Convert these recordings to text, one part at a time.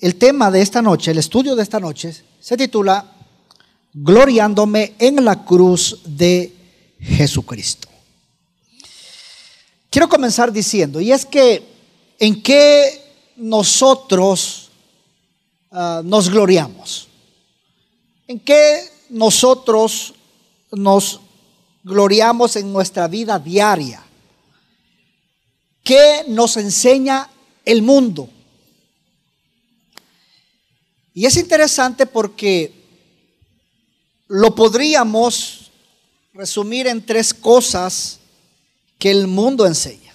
el tema de esta noche, el estudio de esta noche, se titula Gloriándome en la cruz de Jesucristo. Quiero comenzar diciendo, y es que en qué nosotros ah, nos gloriamos, en qué nosotros nos gloriamos en nuestra vida diaria, qué nos enseña el mundo y es interesante porque lo podríamos resumir en tres cosas que el mundo enseña.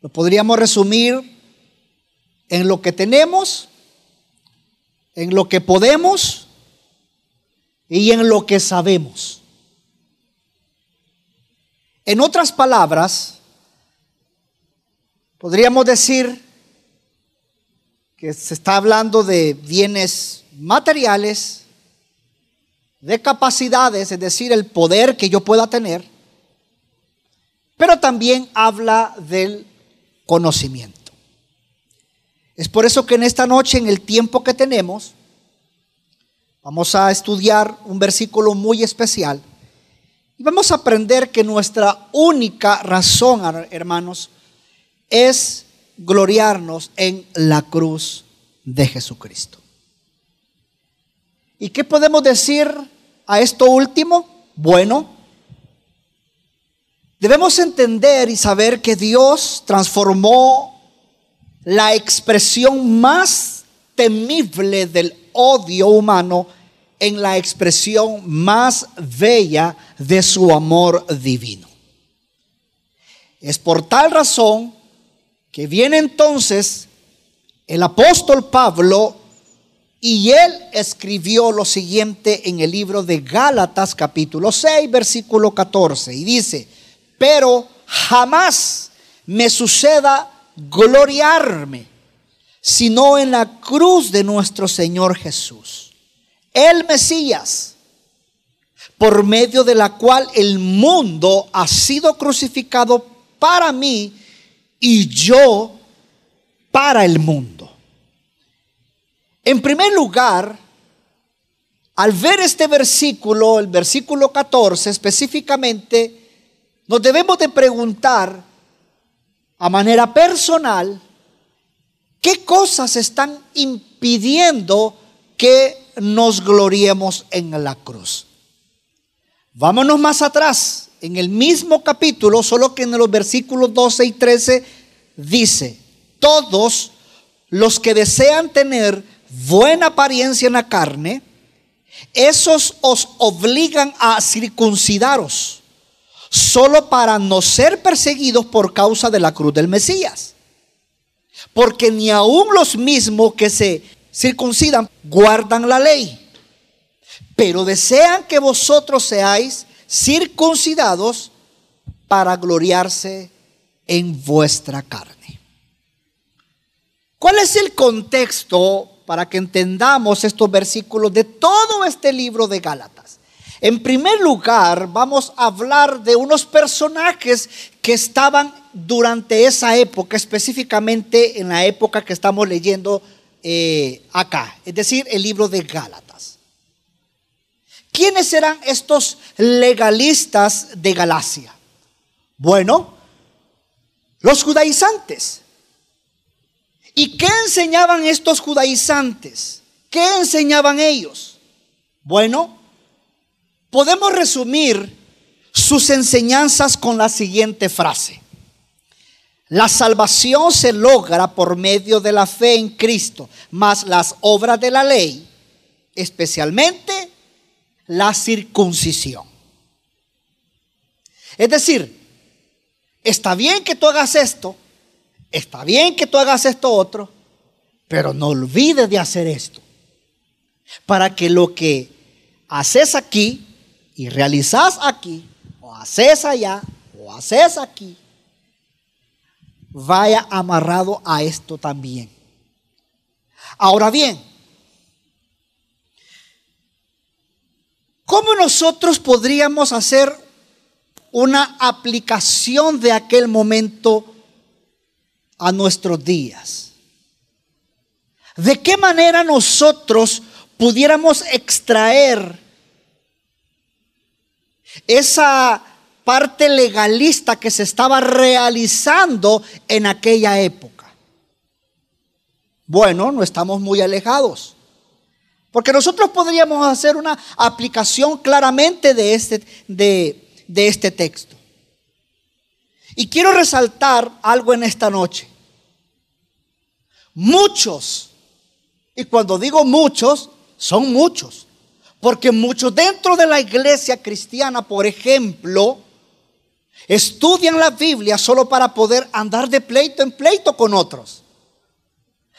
Lo podríamos resumir en lo que tenemos, en lo que podemos y en lo que sabemos. En otras palabras, podríamos decir que se está hablando de bienes materiales, de capacidades, es decir, el poder que yo pueda tener, pero también habla del conocimiento. Es por eso que en esta noche, en el tiempo que tenemos, vamos a estudiar un versículo muy especial y vamos a aprender que nuestra única razón, hermanos, es gloriarnos en la cruz de Jesucristo. ¿Y qué podemos decir a esto último? Bueno, debemos entender y saber que Dios transformó la expresión más temible del odio humano en la expresión más bella de su amor divino. Es por tal razón que viene entonces el apóstol Pablo y él escribió lo siguiente en el libro de Gálatas capítulo 6 versículo 14 y dice, pero jamás me suceda gloriarme, sino en la cruz de nuestro Señor Jesús, el Mesías, por medio de la cual el mundo ha sido crucificado para mí y yo para el mundo. En primer lugar, al ver este versículo, el versículo 14 específicamente, nos debemos de preguntar a manera personal, ¿qué cosas están impidiendo que nos gloriemos en la cruz? Vámonos más atrás en el mismo capítulo, solo que en los versículos 12 y 13 dice, todos los que desean tener buena apariencia en la carne, esos os obligan a circuncidaros, solo para no ser perseguidos por causa de la cruz del Mesías. Porque ni aun los mismos que se circuncidan guardan la ley, pero desean que vosotros seáis circuncidados para gloriarse en vuestra carne. ¿Cuál es el contexto para que entendamos estos versículos de todo este libro de Gálatas? En primer lugar, vamos a hablar de unos personajes que estaban durante esa época, específicamente en la época que estamos leyendo eh, acá, es decir, el libro de Gálatas. ¿Quiénes eran estos legalistas de Galacia? Bueno, los judaizantes. ¿Y qué enseñaban estos judaizantes? ¿Qué enseñaban ellos? Bueno, podemos resumir sus enseñanzas con la siguiente frase. La salvación se logra por medio de la fe en Cristo, más las obras de la ley, especialmente la circuncisión. Es decir, está bien que tú hagas esto, está bien que tú hagas esto otro, pero no olvides de hacer esto. Para que lo que haces aquí y realizas aquí, o haces allá, o haces aquí, vaya amarrado a esto también. Ahora bien, ¿Cómo nosotros podríamos hacer una aplicación de aquel momento a nuestros días? ¿De qué manera nosotros pudiéramos extraer esa parte legalista que se estaba realizando en aquella época? Bueno, no estamos muy alejados. Porque nosotros podríamos hacer una aplicación claramente de este, de, este texto. Y quiero resaltar algo en esta noche. Muchos, y cuando digo muchos, son muchos, porque muchos dentro de la iglesia cristiana, por ejemplo, estudian la Biblia solo para poder andar de pleito en pleito con otros.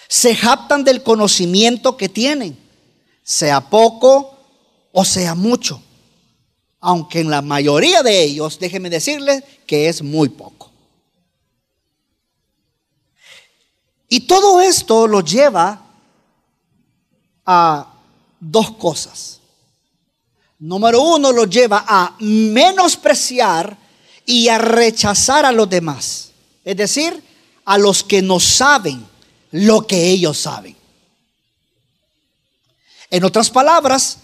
Se japtan del conocimiento que tienen sea poco o sea mucho. Aunque en la mayoría de ellos, déjenme decirles que es muy poco. Y todo esto lo lleva a dos cosas. Número uno, lo lleva a menospreciar y a rechazar a los demás. Es decir, a los que no saben lo que ellos saben. En otras palabras,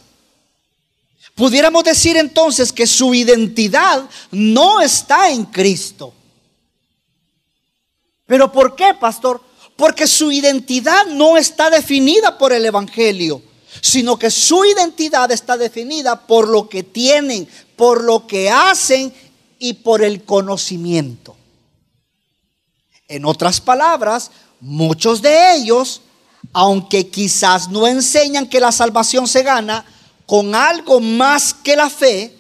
pudiéramos decir entonces que su identidad no está en Cristo. ¿Pero por qué, pastor? Porque su identidad no está definida por el Evangelio, sino que su identidad está definida por lo que tienen, por lo que hacen y por el conocimiento. En otras palabras, muchos de ellos aunque quizás no enseñan que la salvación se gana con algo más que la fe,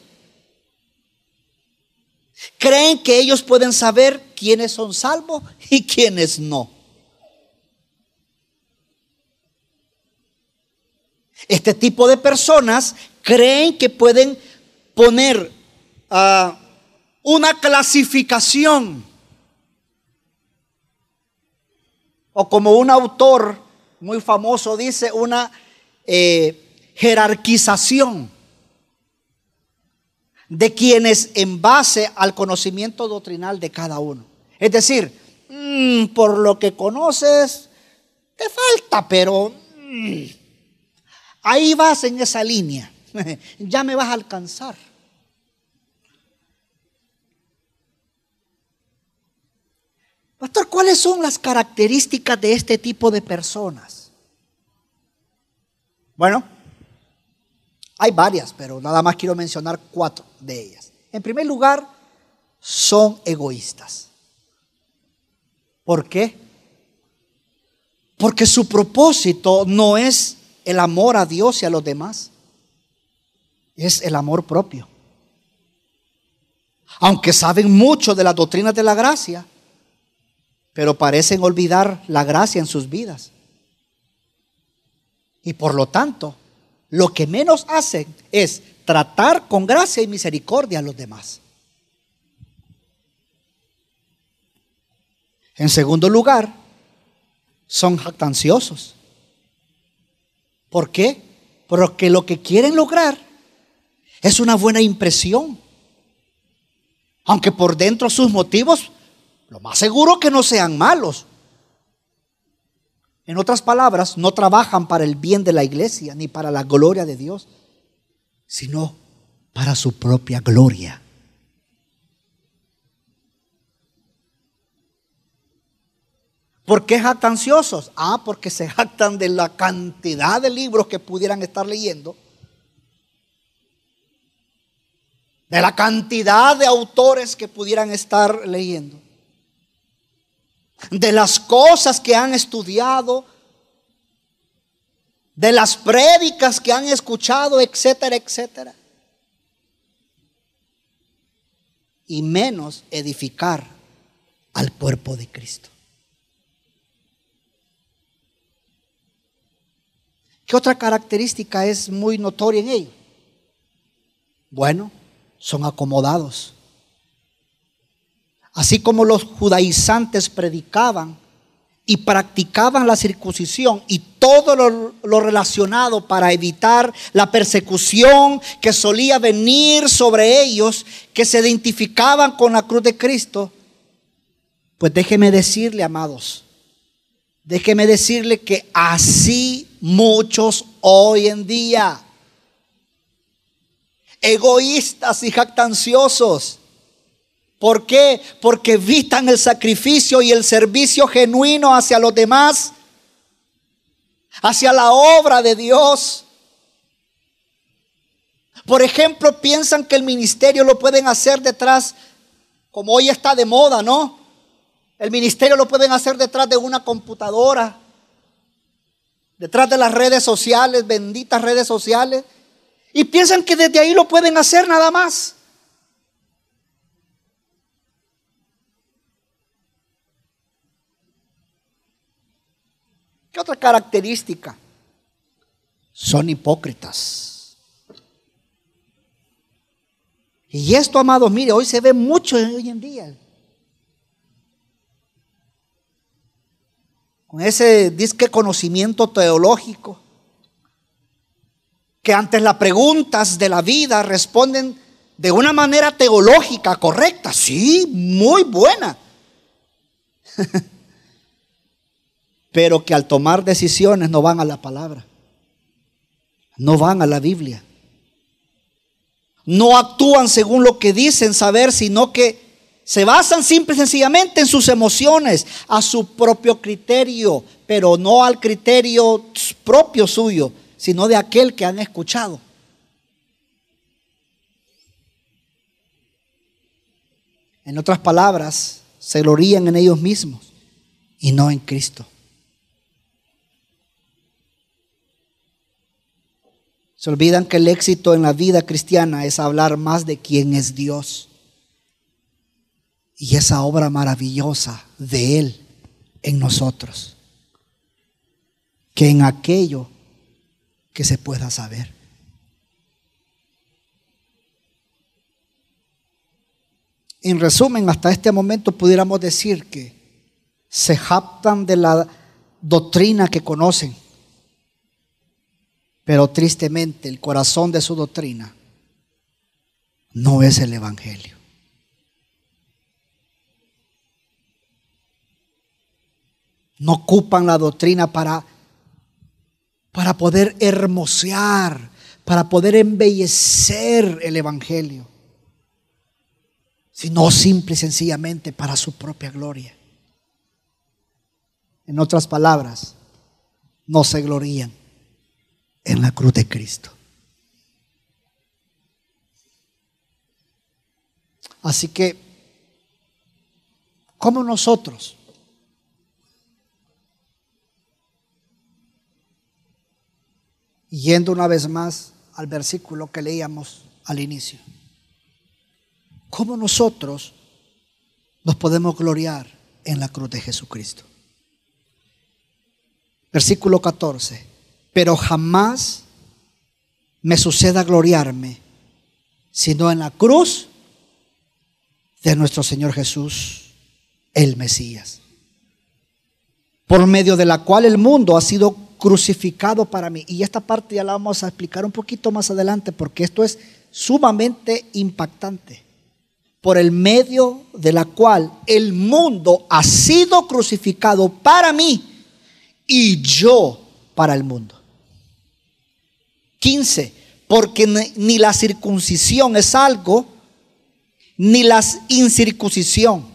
creen que ellos pueden saber quiénes son salvos y quiénes no. Este tipo de personas creen que pueden poner ah, una clasificación o como un autor muy famoso dice una eh, jerarquización de quienes en base al conocimiento doctrinal de cada uno. Es decir, mm, por lo que conoces, te falta, pero mm, ahí vas en esa línea. ya me vas a alcanzar. Pastor, ¿cuáles son las características de este tipo de personas? Bueno, hay varias, pero nada más quiero mencionar cuatro de ellas. En primer lugar, son egoístas. ¿Por qué? Porque su propósito no es el amor a Dios y a los demás, es el amor propio. Aunque saben mucho de las doctrinas de la gracia, pero parecen olvidar la gracia en sus vidas. Y por lo tanto, lo que menos hacen es tratar con gracia y misericordia a los demás. En segundo lugar, son jactanciosos. ¿Por qué? Porque lo que quieren lograr es una buena impresión. Aunque por dentro sus motivos lo más seguro que no sean malos. En otras palabras, no trabajan para el bien de la iglesia ni para la gloria de Dios, sino para su propia gloria. ¿Por qué jactanciosos? Ah, porque se jactan de la cantidad de libros que pudieran estar leyendo, de la cantidad de autores que pudieran estar leyendo de las cosas que han estudiado, de las prédicas que han escuchado, etcétera, etcétera. Y menos edificar al cuerpo de Cristo. ¿Qué otra característica es muy notoria en ellos? Bueno, son acomodados. Así como los judaizantes predicaban y practicaban la circuncisión y todo lo, relacionado para evitar la persecución que solía venir sobre ellos, que se identificaban con la cruz de Cristo, pues déjeme decirle, amados, Déjeme decirle que así muchos hoy en día, egoístas y jactanciosos, ¿por qué? Porque evitan el sacrificio y el servicio genuino hacia los demás, hacia la obra de Dios. Por ejemplo, piensan que el ministerio lo pueden hacer detrás, como hoy está de moda, ¿no? El ministerio lo pueden hacer detrás de una computadora, detrás de las redes sociales, benditas redes sociales, y piensan que desde ahí lo pueden hacer nada más. ¿Qué otra característica? Son hipócritas. Y esto, amados, mire, hoy se ve mucho hoy en día. Con ese disque conocimiento teológico, que ante las preguntas de la vida responden de una manera teológica correcta, sí, muy buena. Pero que al tomar decisiones no van a la palabra, no van a la Biblia no actúan según lo que dicen saber, sino que se basan simple y sencillamente en sus emociones, a su propio criterio, pero no al criterio propio suyo, sino de aquel que han escuchado. En otras palabras, se glorían en ellos mismos y no en Cristo. Se olvidan que el éxito en la vida cristiana es hablar más de quién es Dios. Y esa obra maravillosa de Él en nosotros, que en aquello que se pueda saber. En resumen, hasta este momento pudiéramos decir que se japtan de la doctrina que conocen pero tristemente el corazón de su doctrina no es el Evangelio. No ocupan la doctrina para, para poder hermosear, para poder embellecer el Evangelio, sino simple y sencillamente para su propia gloria. En otras palabras, no se glorían en la cruz de Cristo. Así que, como nosotros yendo una vez más al versículo que leíamos al inicio, ¿cómo nosotros nos podemos gloriar en la cruz de Jesucristo? Versículo 14 pero jamás me suceda gloriarme, sino en la cruz de nuestro Señor Jesús, el Mesías, por medio de la cual el mundo ha sido crucificado para mí. Y esta parte ya la vamos a explicar un poquito más adelante, porque esto es sumamente impactante. Por el medio de la cual el mundo ha sido crucificado para mí y yo para el mundo. 15. Porque ni la circuncisión es algo, ni la incircuncisión,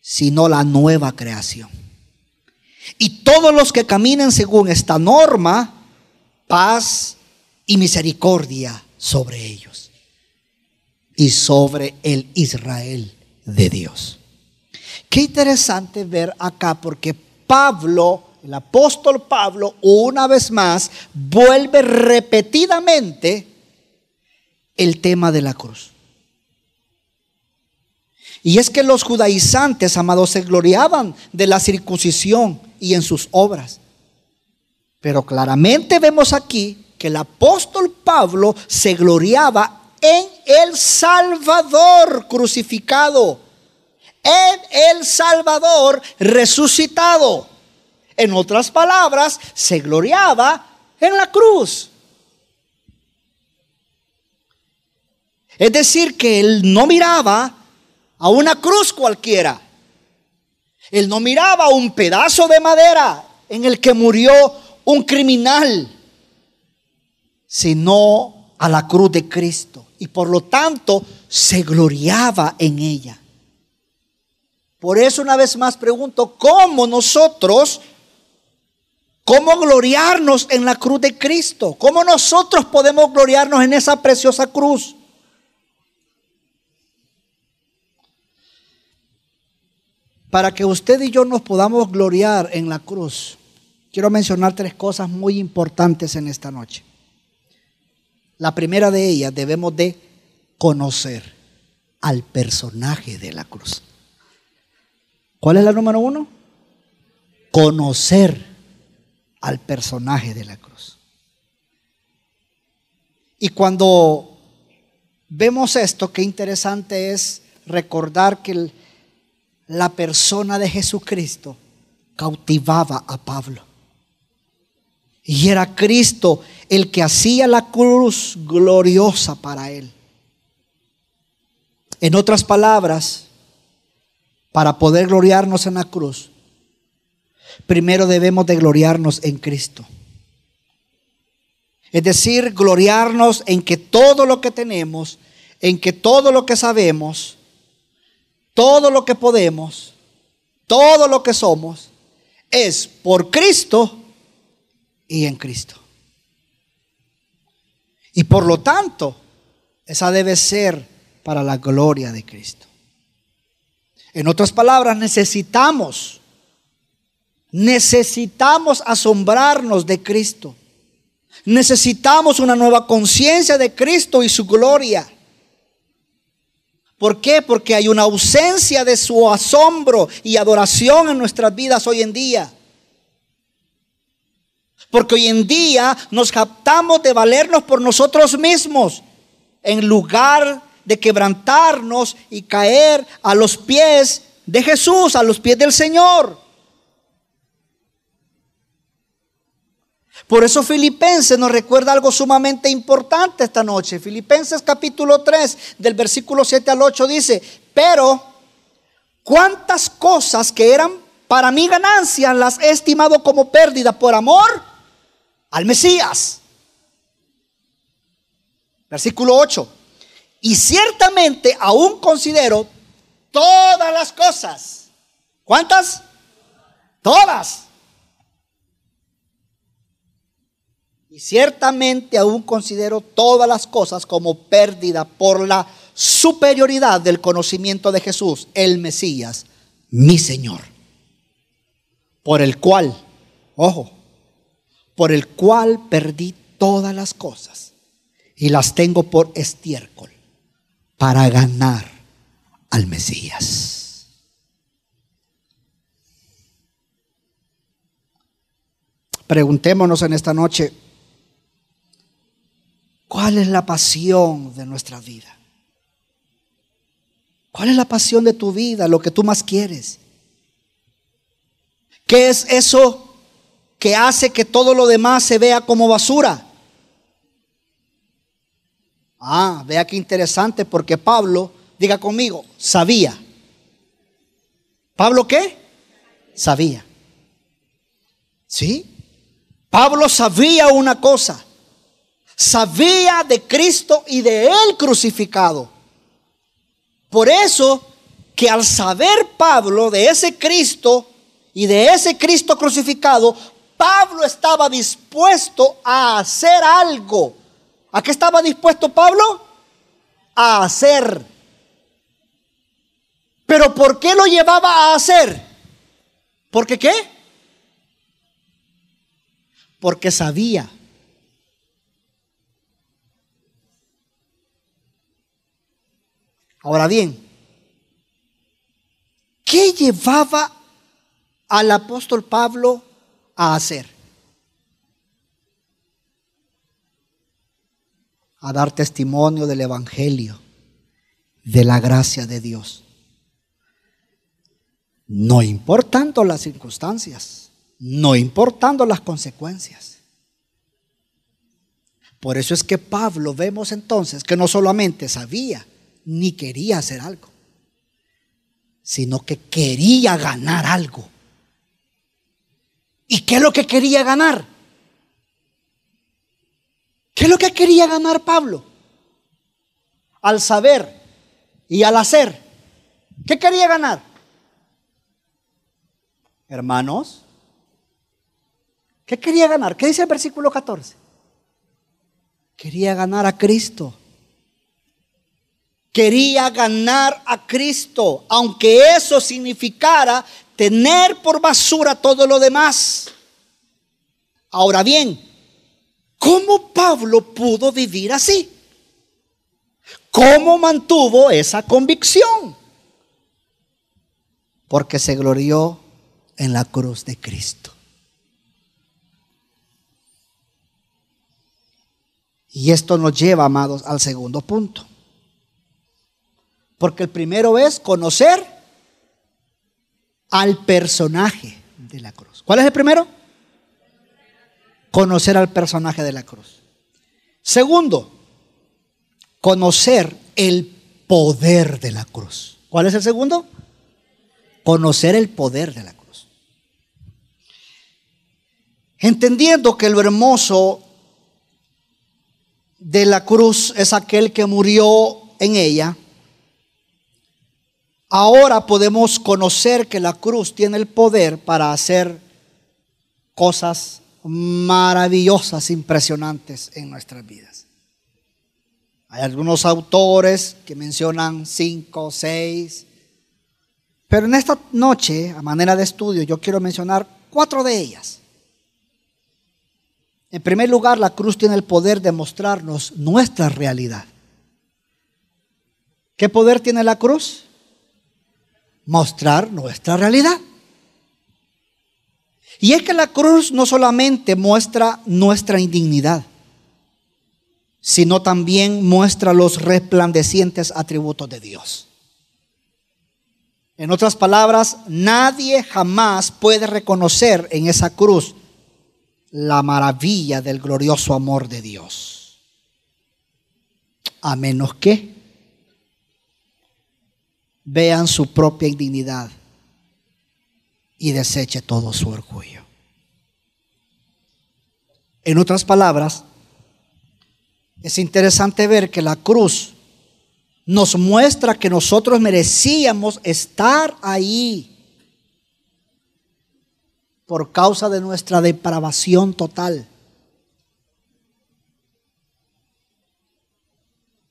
sino la nueva creación. Y todos los que caminen según esta norma, paz y misericordia sobre ellos y sobre el Israel de Dios. Qué interesante ver acá porque Pablo el apóstol Pablo una vez más vuelve repetidamente el tema de la cruz. Y es que los judaizantes, amados, se gloriaban de la circuncisión y en sus obras. Pero claramente vemos aquí que el apóstol Pablo se gloriaba en el Salvador crucificado, en el Salvador resucitado. En otras palabras, se gloriaba en la cruz. Es decir, que él no miraba a una cruz cualquiera, Él no miraba un pedazo de madera en el que murió un criminal, sino a la cruz de Cristo. Y por lo tanto se gloriaba en ella. Por eso una vez más pregunto, ¿cómo nosotros, cómo gloriarnos en la cruz de Cristo? ¿Cómo nosotros podemos gloriarnos en esa preciosa cruz? Para que usted y yo nos podamos gloriar en la cruz, quiero mencionar tres cosas muy importantes en esta noche. La primera de ellas debemos de conocer al personaje de la cruz. ¿Cuál es la número uno? Conocer al personaje de la cruz. Y cuando vemos esto, qué interesante es recordar que la persona de Jesucristo cautivaba a Pablo. Y era Cristo el que hacía la cruz gloriosa para él. En otras palabras, para poder gloriarnos en la cruz, primero debemos de gloriarnos en Cristo. Es decir, gloriarnos en que todo lo que tenemos, en que todo lo que sabemos, todo lo que podemos, todo lo que somos, es por Cristo y en Cristo. Y por lo tanto, esa debe ser para la gloria de Cristo. En otras palabras, necesitamos, necesitamos asombrarnos de Cristo. Necesitamos una nueva conciencia de Cristo y su gloria. ¿Por qué? Porque hay una ausencia de su asombro y adoración en nuestras vidas hoy en día. Porque hoy en día nos captamos de valernos por nosotros mismos en lugar de quebrantarnos y caer a los pies de Jesús, a los pies del Señor. Por eso Filipenses nos recuerda algo sumamente importante esta noche. Filipenses capítulo 3 del versículo 7 al 8 dice, pero cuántas cosas que eran para mi ganancia las he estimado como pérdida por amor al Mesías. Versículo 8. Y ciertamente aún considero todas las cosas. ¿Cuántas? Todas. Y ciertamente aún considero todas las cosas como pérdida por la superioridad del conocimiento de Jesús, el Mesías, mi Señor. Por el cual, ojo, por el cual perdí todas las cosas y las tengo por estiércol para ganar al Mesías. Preguntémonos en esta noche, ¿cuál es la pasión de nuestra vida? ¿Cuál es la pasión de tu vida? Lo que tú más quieres. ¿Qué es eso que hace que todo lo demás se vea como basura? Ah, vea qué interesante porque Pablo, diga conmigo, sabía. ¿Pablo qué? Sabía. ¿Sí? Pablo sabía una cosa. Sabía de Cristo y de Él crucificado. Por eso que al saber Pablo de ese Cristo y de ese Cristo crucificado, Pablo estaba dispuesto a hacer algo ¿A qué estaba dispuesto Pablo? A hacer. Pero ¿por qué lo llevaba a hacer? ¿Porque qué? Porque sabía. Ahora bien, ¿qué llevaba al apóstol Pablo a hacer? a dar testimonio del Evangelio, de la gracia de Dios. No importando las circunstancias, no importando las consecuencias. Por eso es que Pablo vemos entonces que no solamente sabía ni quería hacer algo, sino que quería ganar algo. ¿Y qué es lo que quería ganar? ¿Qué es lo que quería ganar Pablo? Al saber y al hacer. ¿Qué quería ganar? Hermanos, ¿qué quería ganar? ¿Qué dice el versículo 14? Quería ganar a Cristo. Quería ganar a Cristo, aunque eso significara tener por basura todo lo demás. Ahora bien, ¿cómo Pablo pudo vivir así? ¿Cómo mantuvo esa convicción? Porque se glorió en la cruz de Cristo. Y esto nos lleva, amados, al segundo punto. Porque el primero es conocer al personaje de la cruz. ¿Cuál es el primero? Conocer al personaje de la cruz. Segundo, conocer el poder de la cruz. ¿Cuál es el segundo? Conocer el poder de la cruz. Entendiendo que lo hermoso de la cruz es aquel que murió en ella, ahora podemos conocer que la cruz tiene el poder para hacer cosas maravillosas, impresionantes en nuestras vidas. Hay algunos autores que mencionan cinco, seis, pero en esta noche, a manera de estudio, yo quiero mencionar cuatro de ellas. En primer lugar, la cruz tiene el poder de mostrarnos nuestra realidad. ¿Qué poder tiene la cruz? Mostrar nuestra realidad. Y es que la cruz no solamente muestra nuestra indignidad, sino también muestra los resplandecientes atributos de Dios. En otras palabras, nadie jamás puede reconocer en esa cruz la maravilla del glorioso amor de Dios. A menos que vean su propia indignidad y deseche todo su orgullo. En otras palabras, es interesante ver que la cruz nos muestra que nosotros merecíamos estar ahí por causa de nuestra depravación total.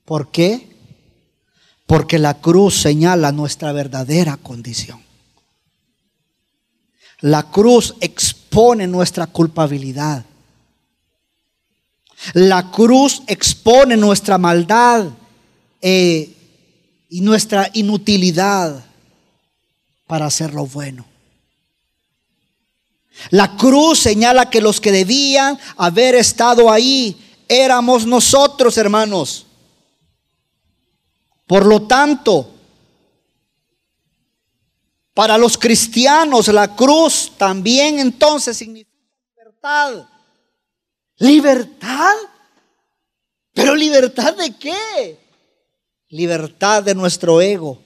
¿Por qué? Porque la cruz señala nuestra verdadera condición. La cruz expone nuestra culpabilidad. La cruz expone nuestra maldad eh, y nuestra inutilidad para hacer lo bueno. La cruz señala que los que debían haber estado ahí éramos nosotros, hermanos. Por lo tanto, para los cristianos la cruz también entonces significa libertad. ¿Libertad? ¿Pero libertad de qué? Libertad de nuestro ego.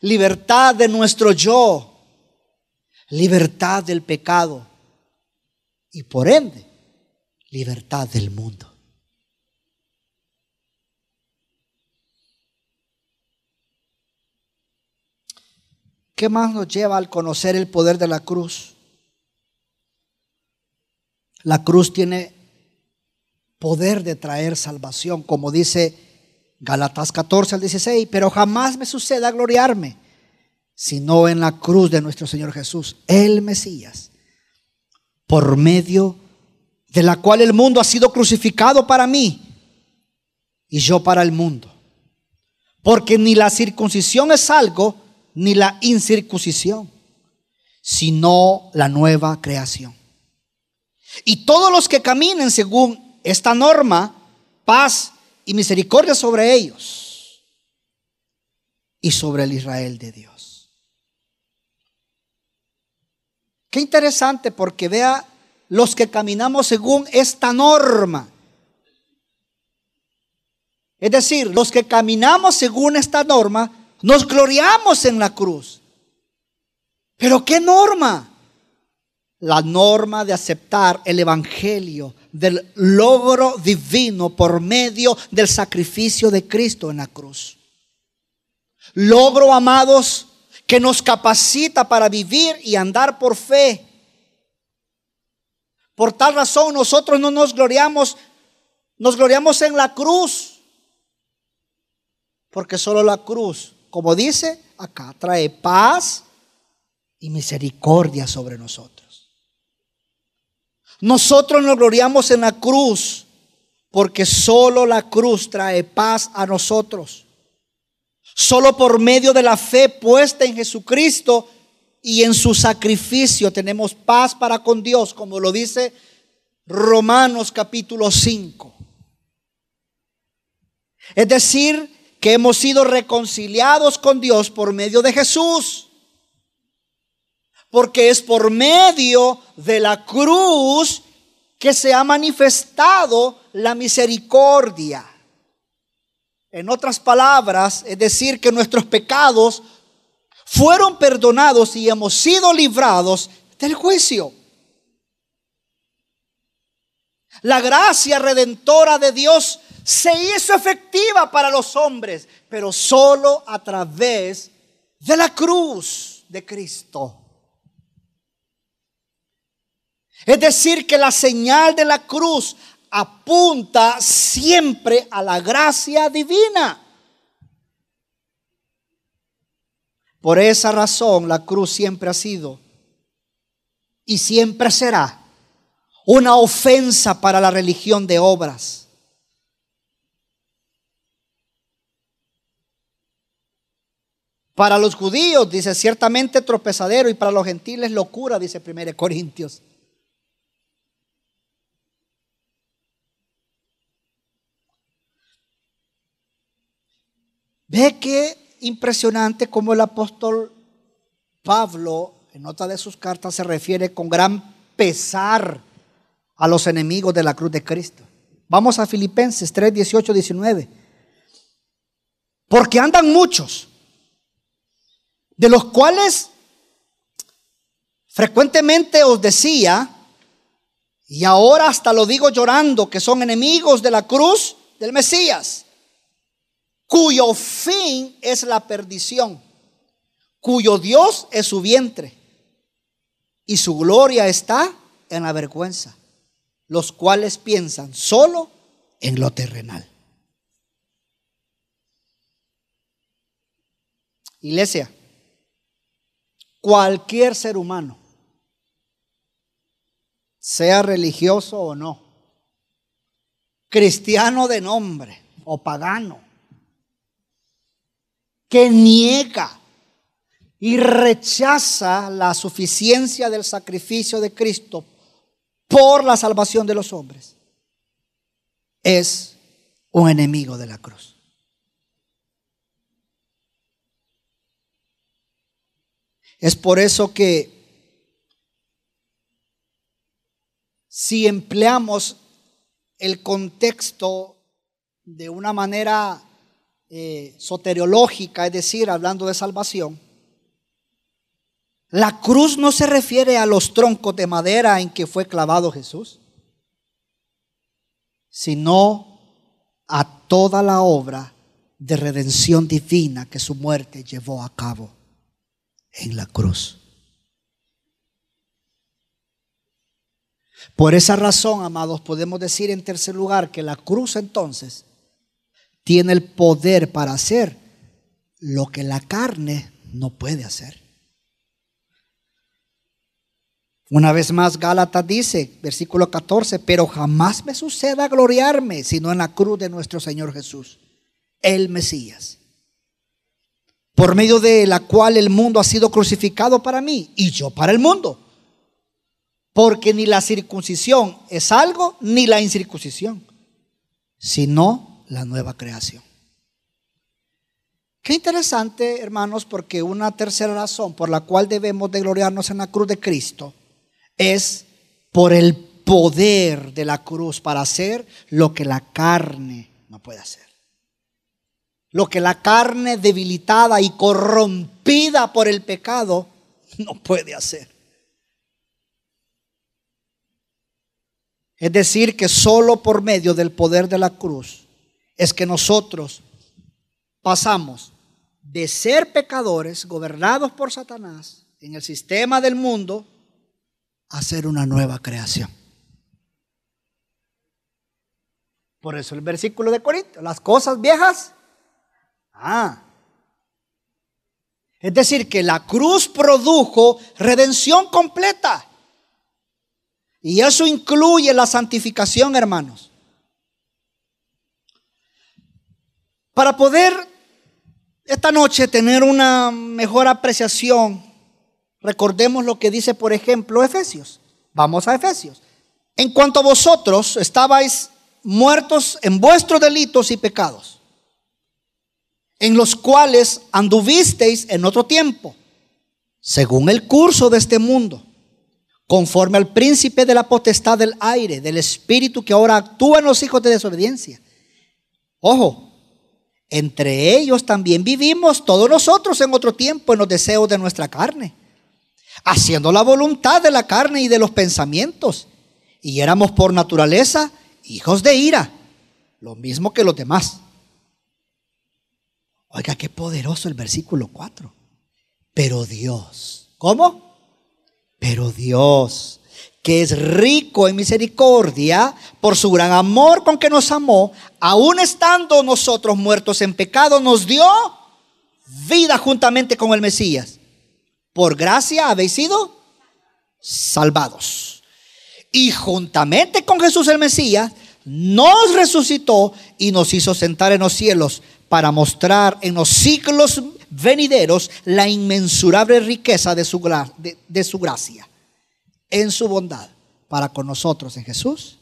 Libertad de nuestro yo libertad del pecado y por ende libertad del mundo. ¿Qué más nos lleva al conocer el poder de la cruz? La cruz tiene poder de traer salvación, como dice Galatas 14 al 16, pero jamás me suceda gloriarme sino en la cruz de nuestro Señor Jesús, el Mesías, por medio de la cual el mundo ha sido crucificado para mí y yo para el mundo. Porque ni la circuncisión es algo, ni la incircuncisión, sino la nueva creación. Y todos los que caminen según esta norma, paz y misericordia sobre ellos y sobre el Israel de Dios. Qué interesante porque vea los que caminamos según esta norma. Es decir, los que caminamos según esta norma Nos gloriamos en la cruz. Pero ¿qué norma? La norma de aceptar el Evangelio del logro divino por medio del sacrificio de Cristo en la cruz. Logro, amados, que nos capacita para vivir y andar por fe. Por tal razón nosotros no nos gloriamos, nos gloriamos en la cruz. Porque solo la cruz, como dice acá, trae paz y misericordia sobre nosotros. Nosotros nos gloriamos en la cruz porque solo la cruz trae paz a nosotros. Solo por medio de la fe puesta en Jesucristo y en su sacrificio tenemos paz para con Dios, como lo dice Romanos capítulo 5. Es decir, que hemos sido reconciliados con Dios por medio de Jesús. Porque es por medio de la cruz que se ha manifestado la misericordia. En otras palabras, es decir, que nuestros pecados fueron perdonados y hemos sido librados del juicio. La gracia redentora de Dios se hizo efectiva para los hombres, pero solo a través de la cruz de Cristo. Es decir, que la señal de la cruz apunta siempre a la gracia divina. Por esa razón la cruz siempre ha sido y siempre será una ofensa para la religión de obras. Para los judíos, dice, ciertamente tropezadero y para los gentiles locura, dice 1 Corintios. Ve que impresionante como el apóstol Pablo, en otra de sus cartas, se refiere con gran pesar a los enemigos de la cruz de Cristo. Vamos a Filipenses 3, 18, 19. Porque andan muchos, de los cuales frecuentemente os decía, y ahora hasta lo digo llorando, que son enemigos de la cruz del Mesías cuyo fin es la perdición, cuyo Dios es su vientre y su gloria está en la vergüenza, los cuales piensan solo en lo terrenal. Iglesia, cualquier ser humano, sea religioso o no, cristiano de nombre o pagano, que niega y rechaza la suficiencia del sacrificio de Cristo por la salvación de los hombres, es un enemigo de la cruz. Es por eso que si empleamos el contexto de una manera eh, soteriológica, es decir, hablando de salvación, la cruz no se refiere a los troncos de madera en que fue clavado Jesús, sino a toda la obra de redención divina que su muerte llevó a cabo en la cruz. Por esa razón, amados, podemos decir en tercer lugar que la cruz entonces tiene el poder para hacer lo que la carne no puede hacer. Una vez más, Gálatas dice, versículo 14, pero jamás me suceda gloriarme sino en la cruz de nuestro Señor Jesús, el Mesías, por medio de la cual el mundo ha sido crucificado para mí y yo para el mundo. Porque ni la circuncisión es algo, ni la incircuncisión, sino la nueva creación. Qué interesante, hermanos, porque una tercera razón por la cual debemos de gloriarnos en la cruz de Cristo es por el poder de la cruz para hacer lo que la carne no puede hacer. Lo que la carne debilitada y corrompida por el pecado no puede hacer. Es decir, que solo por medio del poder de la cruz es que nosotros pasamos de ser pecadores gobernados por Satanás en el sistema del mundo a ser una nueva creación. Por eso el versículo de Corinto, las cosas viejas. Ah. Es decir, que la cruz produjo redención completa. Y eso incluye la santificación, hermanos. Para poder esta noche tener una mejor apreciación, recordemos lo que dice, por ejemplo, Efesios. Vamos a Efesios. En cuanto a vosotros estabais muertos en vuestros delitos y pecados, en los cuales anduvisteis en otro tiempo, según el curso de este mundo, conforme al príncipe de la potestad del aire, del espíritu que ahora actúa en los hijos de desobediencia. Ojo, entre ellos también vivimos todos nosotros en otro tiempo en los deseos de nuestra carne, haciendo la voluntad de la carne y de los pensamientos. Y éramos por naturaleza hijos de ira, lo mismo que los demás. Oiga, qué poderoso el versículo 4. Pero Dios, ¿cómo? Pero Dios, que es rico en misericordia, por su gran amor con que nos amó, aun estando nosotros muertos en pecado, nos dio vida juntamente con el Mesías. Por gracia habéis sido salvados y juntamente con Jesús el Mesías, nos resucitó y nos hizo sentar en los cielos para mostrar en los siglos venideros la inmensurable riqueza de su, de su gracia, en su bondad para con nosotros en Jesús,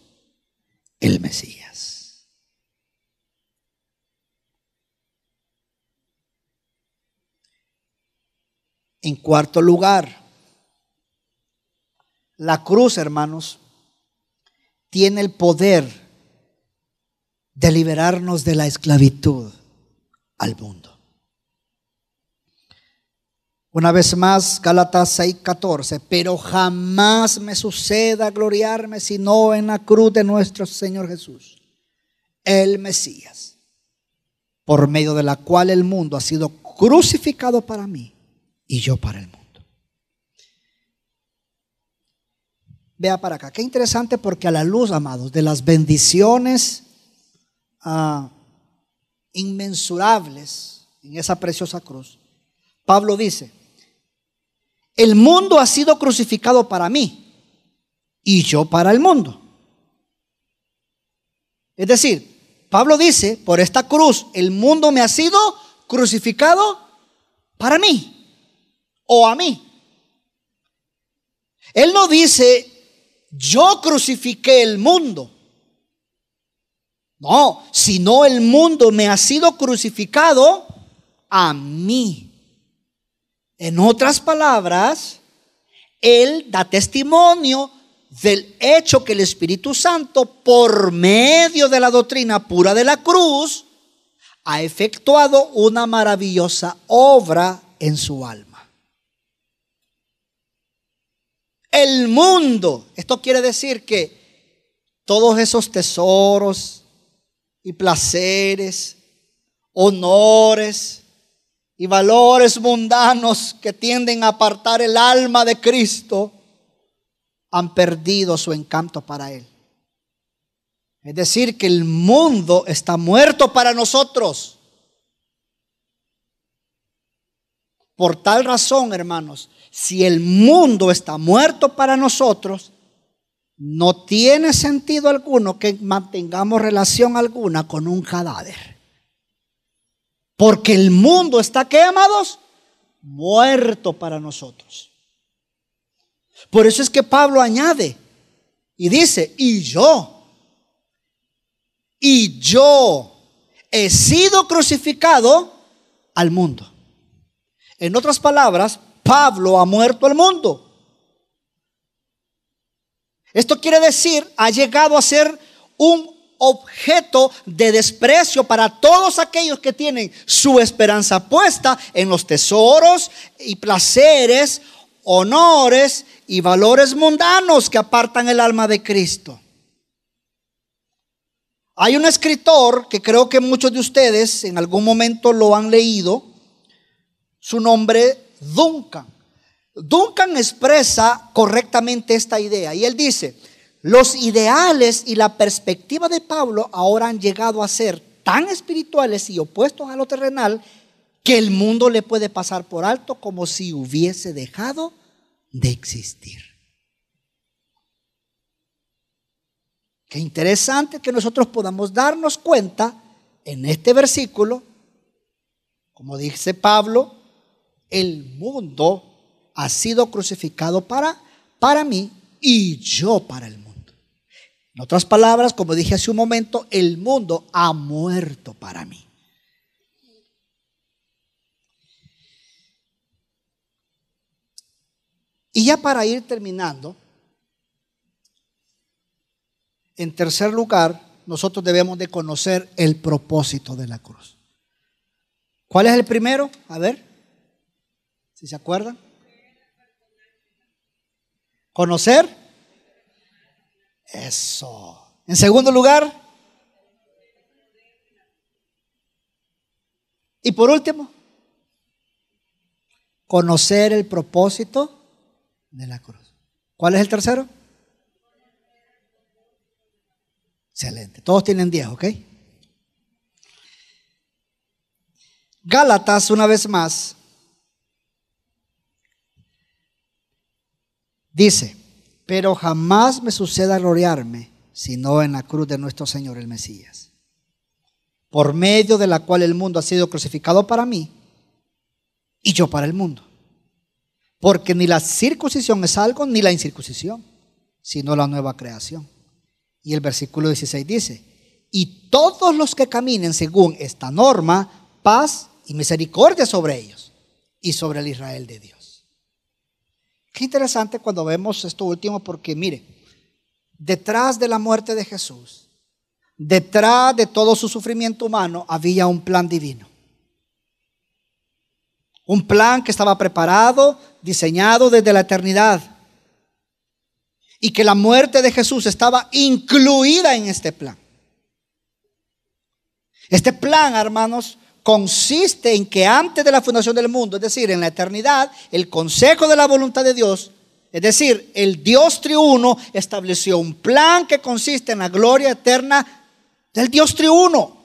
el Mesías. En cuarto lugar, la cruz, hermanos, tiene el poder de liberarnos de la esclavitud al mundo. Una vez más, Gálatas 6:14, pero jamás me suceda gloriarme sino en la cruz de nuestro Señor Jesús, el Mesías, por medio de la cual el mundo ha sido crucificado para mí y yo para el mundo. Vea para acá, qué interesante porque a la luz, amados, de las bendiciones ah, inmensurables en esa preciosa cruz, Pablo dice, el mundo ha sido crucificado para mí y yo para el mundo. Es decir, Pablo dice, por esta cruz, el mundo me ha sido crucificado para mí o a mí. Él no dice, yo crucifiqué el mundo. No, sino el mundo me ha sido crucificado a mí. En otras palabras, Él da testimonio del hecho que el Espíritu Santo, por medio de la doctrina pura de la cruz, ha efectuado una maravillosa obra en su alma. el mundo. Esto quiere decir que todos esos tesoros y placeres, honores y valores mundanos que tienden a apartar el alma de Cristo, han perdido su encanto para Él. Es decir, que el mundo está muerto para nosotros. Por tal razón, hermanos, si el mundo está muerto para nosotros, no tiene sentido alguno que mantengamos relación alguna con un cadáver. Porque el mundo está, ¿qué, amados? Muerto para nosotros. Por eso es que Pablo añade y dice, y yo, y yo he sido crucificado al mundo. En otras palabras, Pablo ha muerto al mundo. Esto quiere decir, ha llegado a ser un objeto de desprecio para todos aquellos que tienen su esperanza puesta en los tesoros y placeres, honores y valores mundanos que apartan el alma de Cristo. Hay un escritor que creo que muchos de ustedes en algún momento lo han leído, su nombre Duncan. Duncan expresa correctamente esta idea y él dice, los ideales y la perspectiva de Pablo ahora han llegado a ser tan espirituales y opuestos a lo terrenal que el mundo le puede pasar por alto como si hubiese dejado de existir. Qué interesante que nosotros podamos darnos cuenta en este versículo, como dice Pablo, el mundo ha sido crucificado para, para mí y yo para el mundo. En otras palabras, como dije hace un momento, el mundo ha muerto para mí. Y ya para ir terminando, en tercer lugar, nosotros debemos de conocer el propósito de la cruz. ¿Cuál es el primero? A ver, si se acuerdan. Conocer eso. En segundo lugar. Y por último, conocer el propósito de la cruz. ¿Cuál es el tercero? Excelente. Todos tienen 10, ¿ok? Gálatas, una vez más, dice, pero jamás me suceda gloriarme, sino en la cruz de nuestro Señor el Mesías, por medio de la cual el mundo ha sido crucificado para mí y yo para el mundo. Porque ni la circuncisión es algo, ni la incircuncisión, sino la nueva creación. Y el versículo 16 dice, y todos los que caminen según esta norma, paz y misericordia sobre ellos y sobre el Israel de Dios. Qué interesante cuando vemos esto último porque mire, detrás de la muerte de Jesús, detrás de todo su sufrimiento humano, había un plan divino. Un plan que estaba preparado, diseñado desde la eternidad. Y que la muerte de Jesús estaba incluida en este plan. Este plan, hermanos, consiste en que antes de la fundación del mundo, es decir, en la eternidad, el consejo de la voluntad de Dios, es decir, el Dios triuno estableció un plan que consiste en la gloria eterna del Dios triuno.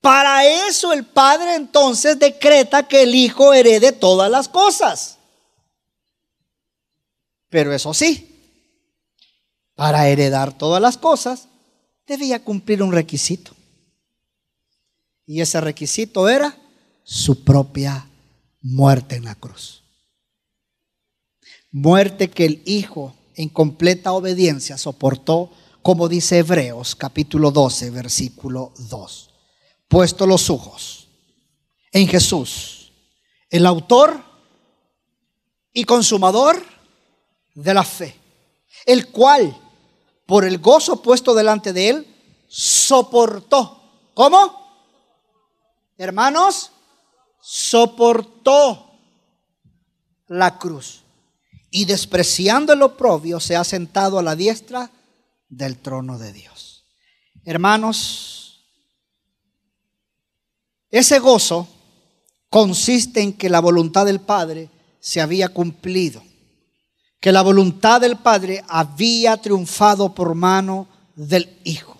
Para eso el Padre entonces decreta que el Hijo herede todas las cosas. Pero eso sí, para heredar todas las cosas debía cumplir un requisito. Y ese requisito era su propia muerte en la cruz. Muerte que el Hijo en completa obediencia soportó, como dice Hebreos capítulo 12, versículo 2. Puesto los ojos en Jesús, el autor y consumador de la fe, el cual, por el gozo puesto delante de él, soportó. ¿Cómo? Hermanos, soportó la cruz y despreciando el oprobio se ha sentado a la diestra del trono de Dios. Hermanos, ese gozo consiste en que la voluntad del Padre se había cumplido, que la voluntad del Padre había triunfado por mano del Hijo.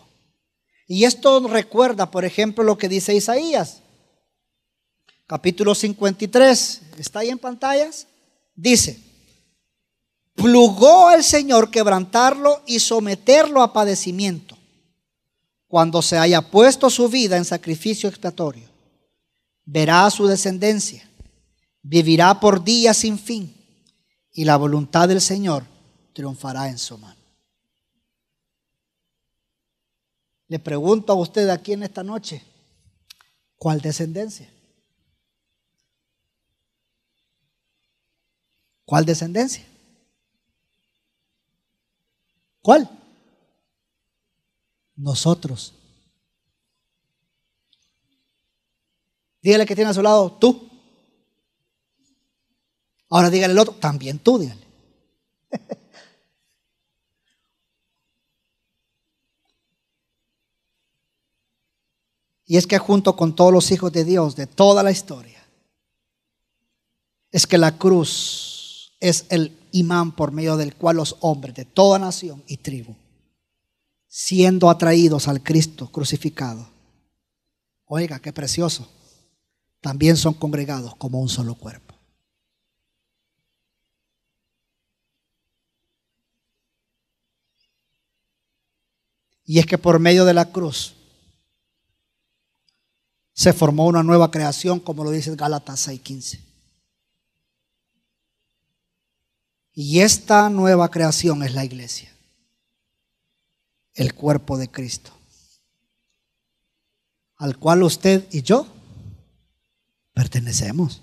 Y esto recuerda, por ejemplo, lo que dice Isaías capítulo 53, está ahí en pantallas, dice, plugó al Señor quebrantarlo y someterlo a padecimiento cuando se haya puesto su vida en sacrificio expiatorio. Verá su descendencia, vivirá por días sin fin y la voluntad del Señor triunfará en su mano. Le pregunto a usted aquí en esta noche, ¿cuál descendencia? ¿Cuál descendencia? ¿Cuál? Nosotros. Dígale que tiene a su lado, tú. Ahora dígale el otro, también tú, dígale. Y es que junto con todos los hijos de Dios de toda la historia, es que la cruz es el imán por medio del cual los hombres de toda nación y tribu, siendo atraídos al Cristo crucificado, oiga, qué precioso, también son congregados como un solo cuerpo. Y es que por medio de la cruz se formó una nueva creación, como lo dice Gálatas 6:15. Y esta nueva creación es la iglesia, el cuerpo de Cristo, al cual usted y yo pertenecemos.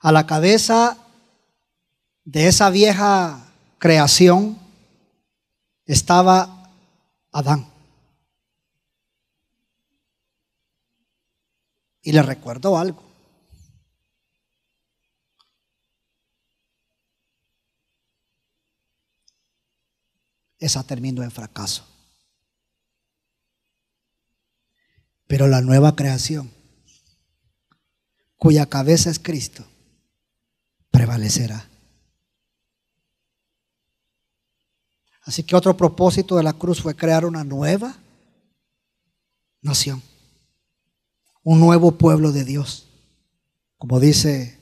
A la cabeza de esa vieja creación estaba Adán. Y le recuerdo algo. Esa terminó en fracaso. Pero la nueva creación, cuya cabeza es Cristo, prevalecerá. Así que otro propósito de la cruz fue crear una nueva nación, un nuevo pueblo de Dios. Como dice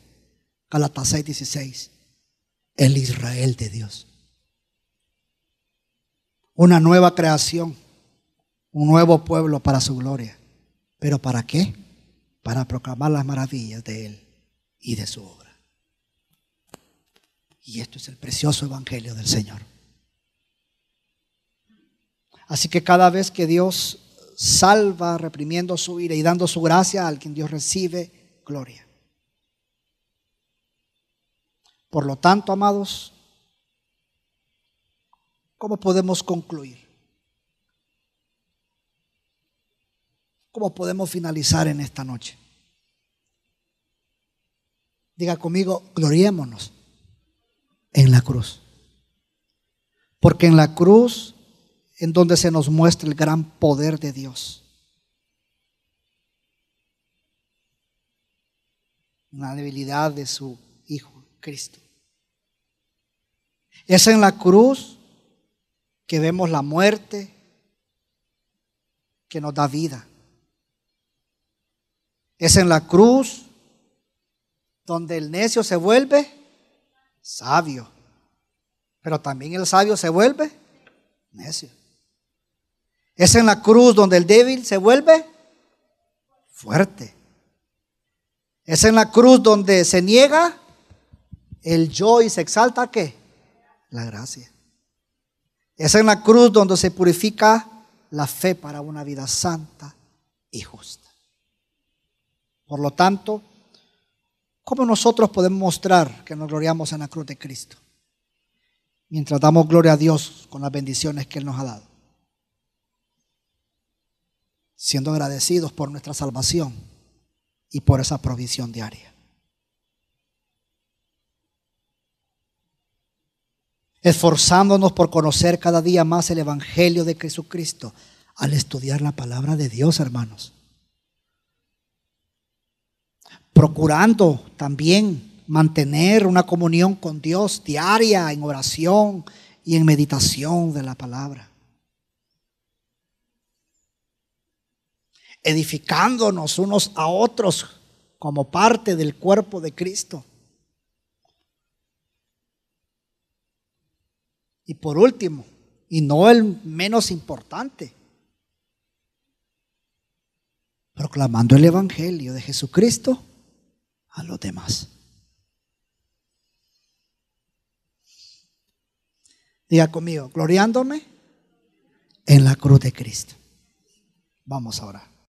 Galatas 16, el Israel de Dios. Una nueva creación, un nuevo pueblo para su gloria. ¿Pero para qué? Para proclamar las maravillas de Él y de su obra. Y esto es el precioso evangelio del Señor. Así que cada vez que Dios salva, reprimiendo su ira y dando su gracia al quien Dios recibe gloria. Por lo tanto, amados, ¿cómo podemos concluir? ¿Cómo podemos finalizar en esta noche? Diga conmigo, gloriémonos en la cruz. Porque en la cruz en donde se nos muestra el gran poder de Dios. La debilidad de su Hijo, Cristo. Es en la cruz que vemos la muerte que nos da vida. Es en la cruz donde el necio se vuelve sabio, pero también el sabio se vuelve necio. Es en la cruz donde el débil se vuelve fuerte. Es en la cruz donde se niega el yo y se exalta qué? La gracia. Es en la cruz donde se purifica la fe para una vida santa y justa. Por lo tanto, ¿cómo nosotros podemos mostrar que nos gloriamos en la cruz de Cristo? Mientras damos gloria a Dios con las bendiciones que Él nos ha dado siendo agradecidos por nuestra salvación y por esa provisión diaria. Esforzándonos por conocer cada día más el Evangelio de Jesucristo al estudiar la palabra de Dios, hermanos. Procurando también mantener una comunión con Dios diaria en oración y en meditación de la palabra. Edificándonos unos a otros como parte del cuerpo de Cristo. Y por último, y no el menos importante, proclamando el Evangelio de Jesucristo a los demás. Diga conmigo, gloriándome en la cruz de Cristo. Vamos ahora.